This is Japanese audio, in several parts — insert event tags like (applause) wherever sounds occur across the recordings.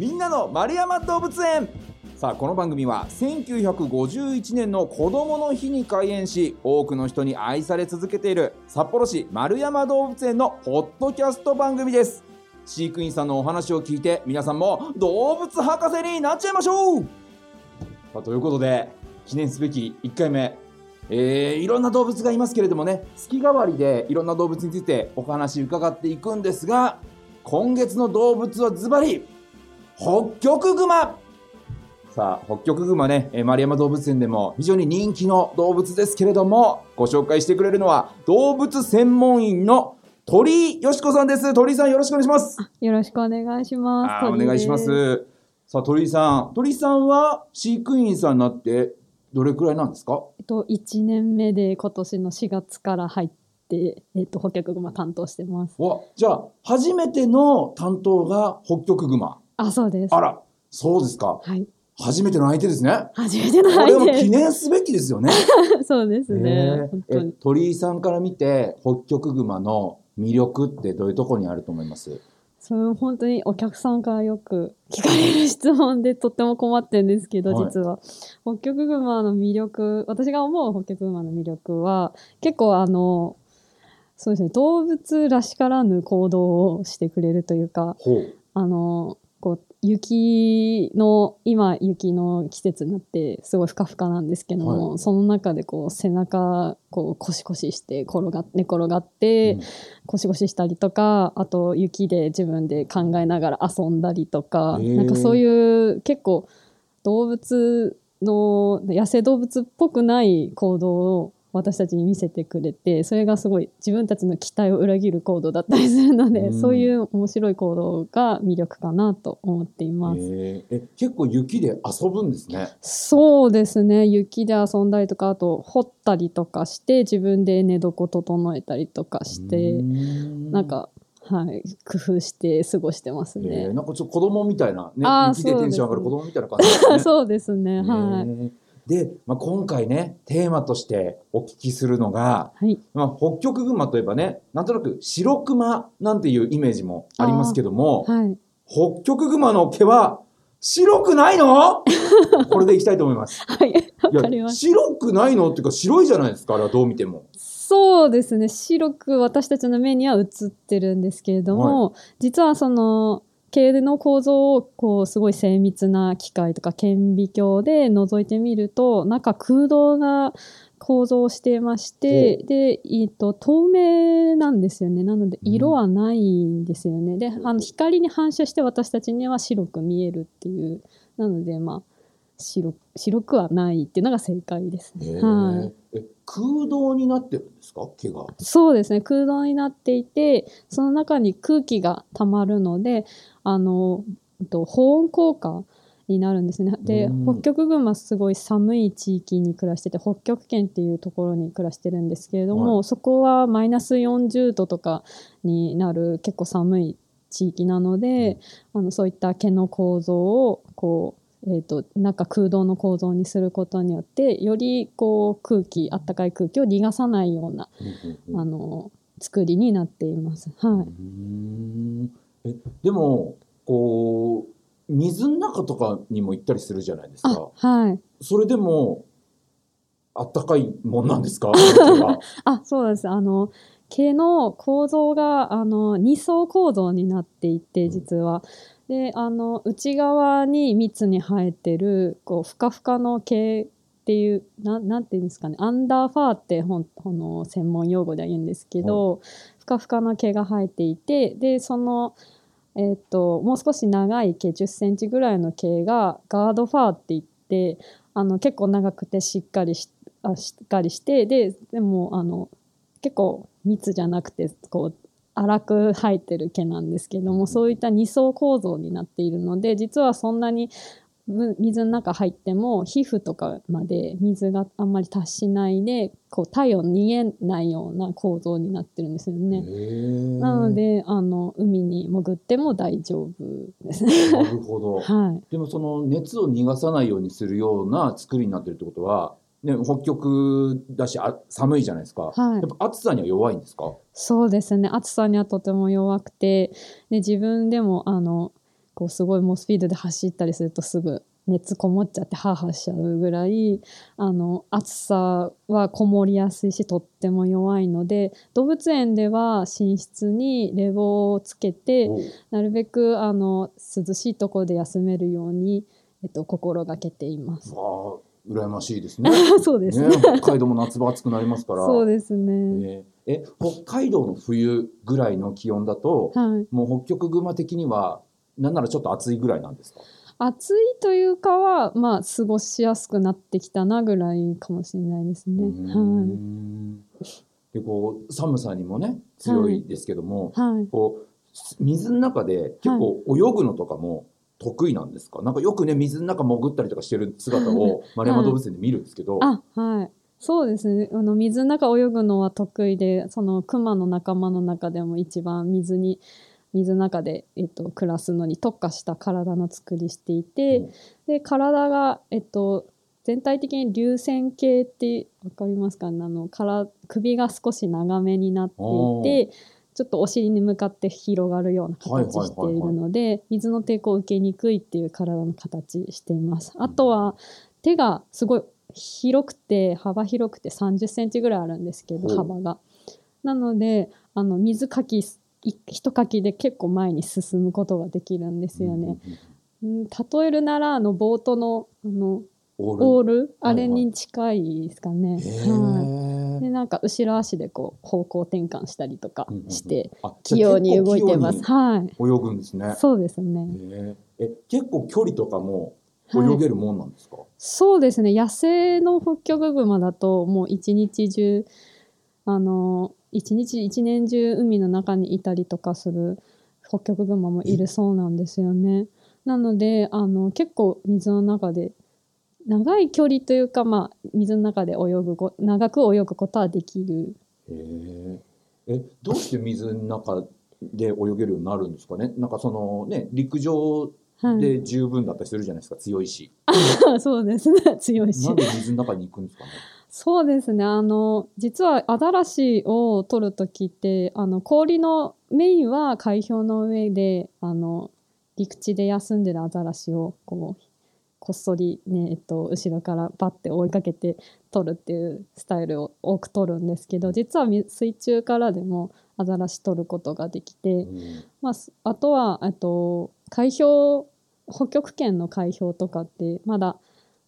みんなの丸山動物園。さあこの番組は1951年の子どもの日に開園し多くの人に愛され続けている札幌市丸山動物園のポッドキャスト番組です。飼育員さんのお話を聞いて皆さんも動物博士になっちゃいましょう。さあということで記念すべき1回目。えー、いろんな動物がいますけれどもね月替わりでいろんな動物についてお話伺っていくんですが今月の動物はズバリ北極熊さあ北極熊ねえー丸山動物園でも非常に人気の動物ですけれどもご紹介してくれるのは動物専門員の鳥居よしこさんです鳥居さんよろしくお願いしますよろしくお願いします。お願いしまです。すさあ鳥居さん鳥居さんは飼育員さんになってどれくらいなんですか？えっと一年目で今年の4月から入ってえっと北極熊担当してます。わじゃあ初めての担当が北極熊あ、そうです。あらそうですかはい。初めての相手ですね初めてのこれはもう記相手。念すべきですよね (laughs) そうですね。え。鳥居さんから見て北極熊の魅力ってどういうところにあると思います？それ本当にお客さんからよく聞かれる質問でとっても困ってるんですけど、はい実は北極熊の魅力私が思う北極熊の魅力は結構あのそうですね動物らしからぬ行動をしてくれるというかほうあのこう雪の今雪の季節になってすごいふかふかなんですけども、はい。その中でこう背中こうコシコシして転が寝転がって、うん。コシコシしたりとかあと雪で自分で考えながら遊んだりとかなんかそういう結構動物の野生動物っぽくない行動を私たちに見せてくれてそれがすごい自分たちの期待を裏切る行動だったりするので、うん。そういう面白い行動が魅力かなと思っています。えー。え結構雪で遊ぶんですね。そうですね。雪で遊んだりとかあと掘ったりとかして自分で寝床整えたりとかしてうーん。なんか、はい、工夫して過ごしてますえねー。なんかちょっと子供みたいなね雪でテンション上がる子供みたいな感じですね。(laughs) そうですね。はい。ねで、まあ、今回ねテーマとしてお聞きするのが、はい。まあ、北極熊といえばねなんとなく白熊なんていうイメージもありますけどもはい。北極熊の毛は白くないの？(laughs) これでいきたいと思います。はい。わかります。白くないの？っていうか白いじゃないですかあれはどう見ても。そうですね。白く私たちの目には映ってるんですけれども、実はその、毛の構造をこうすごい精密な機械とか顕微鏡で覗いてみると中空洞な構造をしていましてほで、えっと透明なんですよね。なので色はないんですよね、であの光に反射して私たちには白く見えるっていう。なのでまあ白白くはないっていうのが正解ですね。へはい空洞になってるんですか？毛が。そうですね。空洞になっていてその中に空気がたまるのであのと保温効果になるんですね。でうん。北極熊すごい寒い地域に暮らしてて北極圏っていうところに暮らしてるんですけれども、はい。そこはマイナス40度とかになる結構寒い地域なので、あのそういった毛の構造をこう、えー、となんか空洞の構造にすることによってよりこう空気あったかい空気を逃がさないようなあの作りになっています。はうーんえでもこう水の中とかにも行ったりするじゃないですか。はい。それでもあったかいもんなんですか？あ (laughs) そうです。あの毛の構造があの二層構造になっていて実は。であの内側に密に生えてるこうふかふかの毛っていうななんていうんですかねアンダーファーってほんあの専門用語では言うんですけど、ふかふかの毛が生えていてでそのえっともう少し長い毛10センチぐらいの毛がガードファーって言ってあの結構長くてしっかりしあしっかりしてででもあの結構密じゃなくてこう粗く生えてる毛なんですけどもそういった二層構造になっているので実はそんなにむ水の中入っても皮膚とかまで水があんまり達しないでこう体温逃げないような構造になってるんですよね。なのであの海に潜っても大丈夫ですね。なるほど。(laughs) はい。でもその熱を逃がさないようにするような作りになってるってことは、ね、北極だしあ寒いじゃないですか、はい。やっぱ暑さには弱いんですか？そうですね。暑さにはとても弱くてで自分でもあのこうすごい猛スピードで走ったりするとすぐ熱こもっちゃってハーハーしちゃうぐらいあの暑さはこもりやすいしとっても弱いので動物園では寝室に冷房をつけてなるべくあの涼しいところで休めるように、えっと、心がけています。羨ましいですね (laughs) そうですねね北海道も夏場暑くなりますからそうですね。え北海道の冬ぐらいの気温だと、はい。もう北極熊的にはなんならちょっと暑いぐらいなんですか？暑いというかは、まあ、過ごしやすくなってきたなぐらいかもしれないですね。うーんでこう寒さにもね強いですけども、はい。はい。こう水の中で結構泳ぐのとかも得意なんですか、なんかよくね水の中潜ったりとかしてる姿を丸山動物園で見るんですけど、あ、はい。そうですね。あの、水の中泳ぐのは得意で、その、熊の仲間の中でも一番水に、水の中で、えっと、暮らすのに特化した体の作りしていて、うん。で、体が、えっと、全体的に流線形ってわかりますかね？あの、から首が少し長めになっていて、ちょっとお尻に向かって広がるような形しているので、水の抵抗を受けにくいっていう体の形しています。あとは、手がすごい広くて幅広くて30センチぐらいあるんですけど幅が。なのであの水かきい一かきで結構前に進むことができるんですよね。うん、例えるならあのボートのあのオール？あれに近いですかね。へはい、でーなんか後ろ足でこう方向転換したりとかうんうんうんしてあ器用に動いてます。はい、泳ぐんですね。そうですね。え結構距離とかもはい泳げるもんなんですか、そうですね野生のホッキョクグマだともう一日中あの一日一年中海の中にいたりとかするホッキョクグマもいるそうなんですよね。なのであの結構水の中で長い距離というか、まあ、水の中で泳ぐこ長く泳ぐことはできるへーえどうして水の中で泳げるようになるんですかね？なんかそのね陸上はい、で十分だったりするじゃないですか、強いし。(laughs) そうですね強いしなんで水の中に行くんですかね？そうですね。あの、実はアザラシを取るときって、あの、氷の、メインは海氷の上で、あの、陸地で休んでるアザラシを、こう、こっそりね、えっと、後ろからバッて追いかけて取るっていうスタイルを多く取るんですけど、実はみ水中からでもアザラシ取ることができて、うん。まあ、すあとは、えっと、海氷、北極圏の海氷とかって、まだ、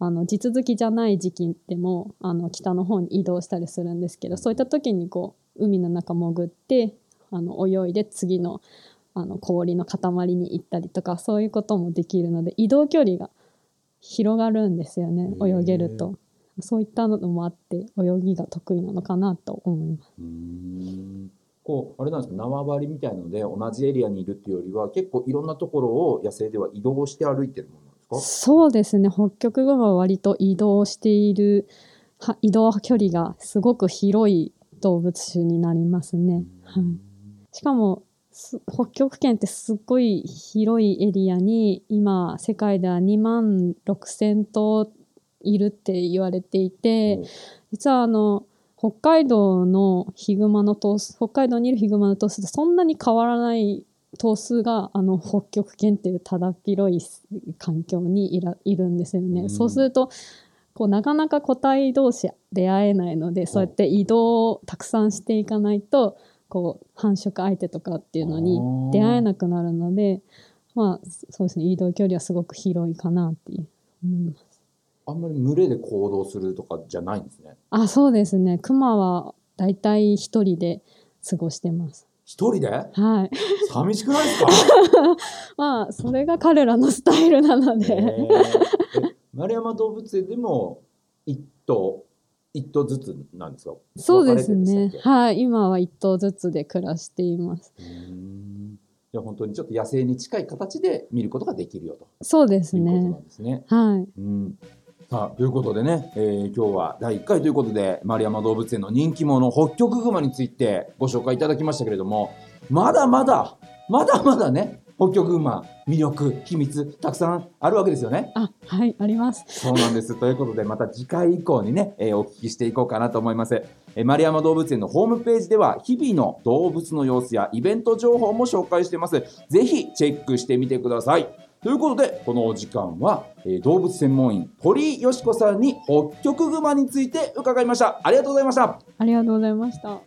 あの、地続きじゃない時期でも、あの、北の方に移動したりするんですけど、そういった時にこう、海の中潜って、あの、泳いで次の、あの、氷の塊に行ったりとか、そういうこともできるので、移動距離が広がるんですよね、泳げると。そういったのもあって、泳ぎが得意なのかなと思います。こうあれなんですか縄張りみたいので同じエリアにいるっていうよりは結構いろんなところを野生では移動して歩いてるものなんですか？そうですね北極熊は割と移動しているは移動距離がすごく広い動物種になりますね。はい、しかもす北極圏ってすっごい広いエリアに今世界では2万6,000頭いるって言われていて、実はあの北海道のヒグマの頭数北海道にいるヒグマの頭数とそんなに変わらない頭数があの北極圏っていうただ広い環境にいらいるんですよね。うんそうするとこうなかなか個体同士出会えないのでそうやって移動をたくさんしていかないとこう繁殖相手とかっていうのに出会えなくなるのでまあそうですね。移動距離はすごく広いかなっていう思います。あんまり群れで行動するとかじゃないんですね。あそうですね。クマはだいたい一人で過ごしてます。一人で？はい。寂しくないですか？(laughs) まあそれが彼らのスタイルなのえで、ー。え丸山動物園でも一頭一頭ずつなんですか？そうですね。はい今は一頭ずつで暮らしています。じゃあ本当にちょっと野生に近い形で見ることができるよと。そうですいうことなねんですね。はい。うん。さあということでね、えー今日は第1回ということで丸山動物園の人気者北極熊についてご紹介いただきましたけれどもまだまだまだまだね北極熊魅力秘密たくさんあるわけですよね。あはいありますそうなんですということでまた次回以降にね、えーお聞きしていこうかなと思います。え丸山動物園のホームページでは日々の動物の様子やイベント情報も紹介しています。ぜひチェックしてみてください。ということで、このお時間は、えー動物専門員、鳥居よしこさんに北極熊について伺いました。ありがとうございました。ありがとうございました。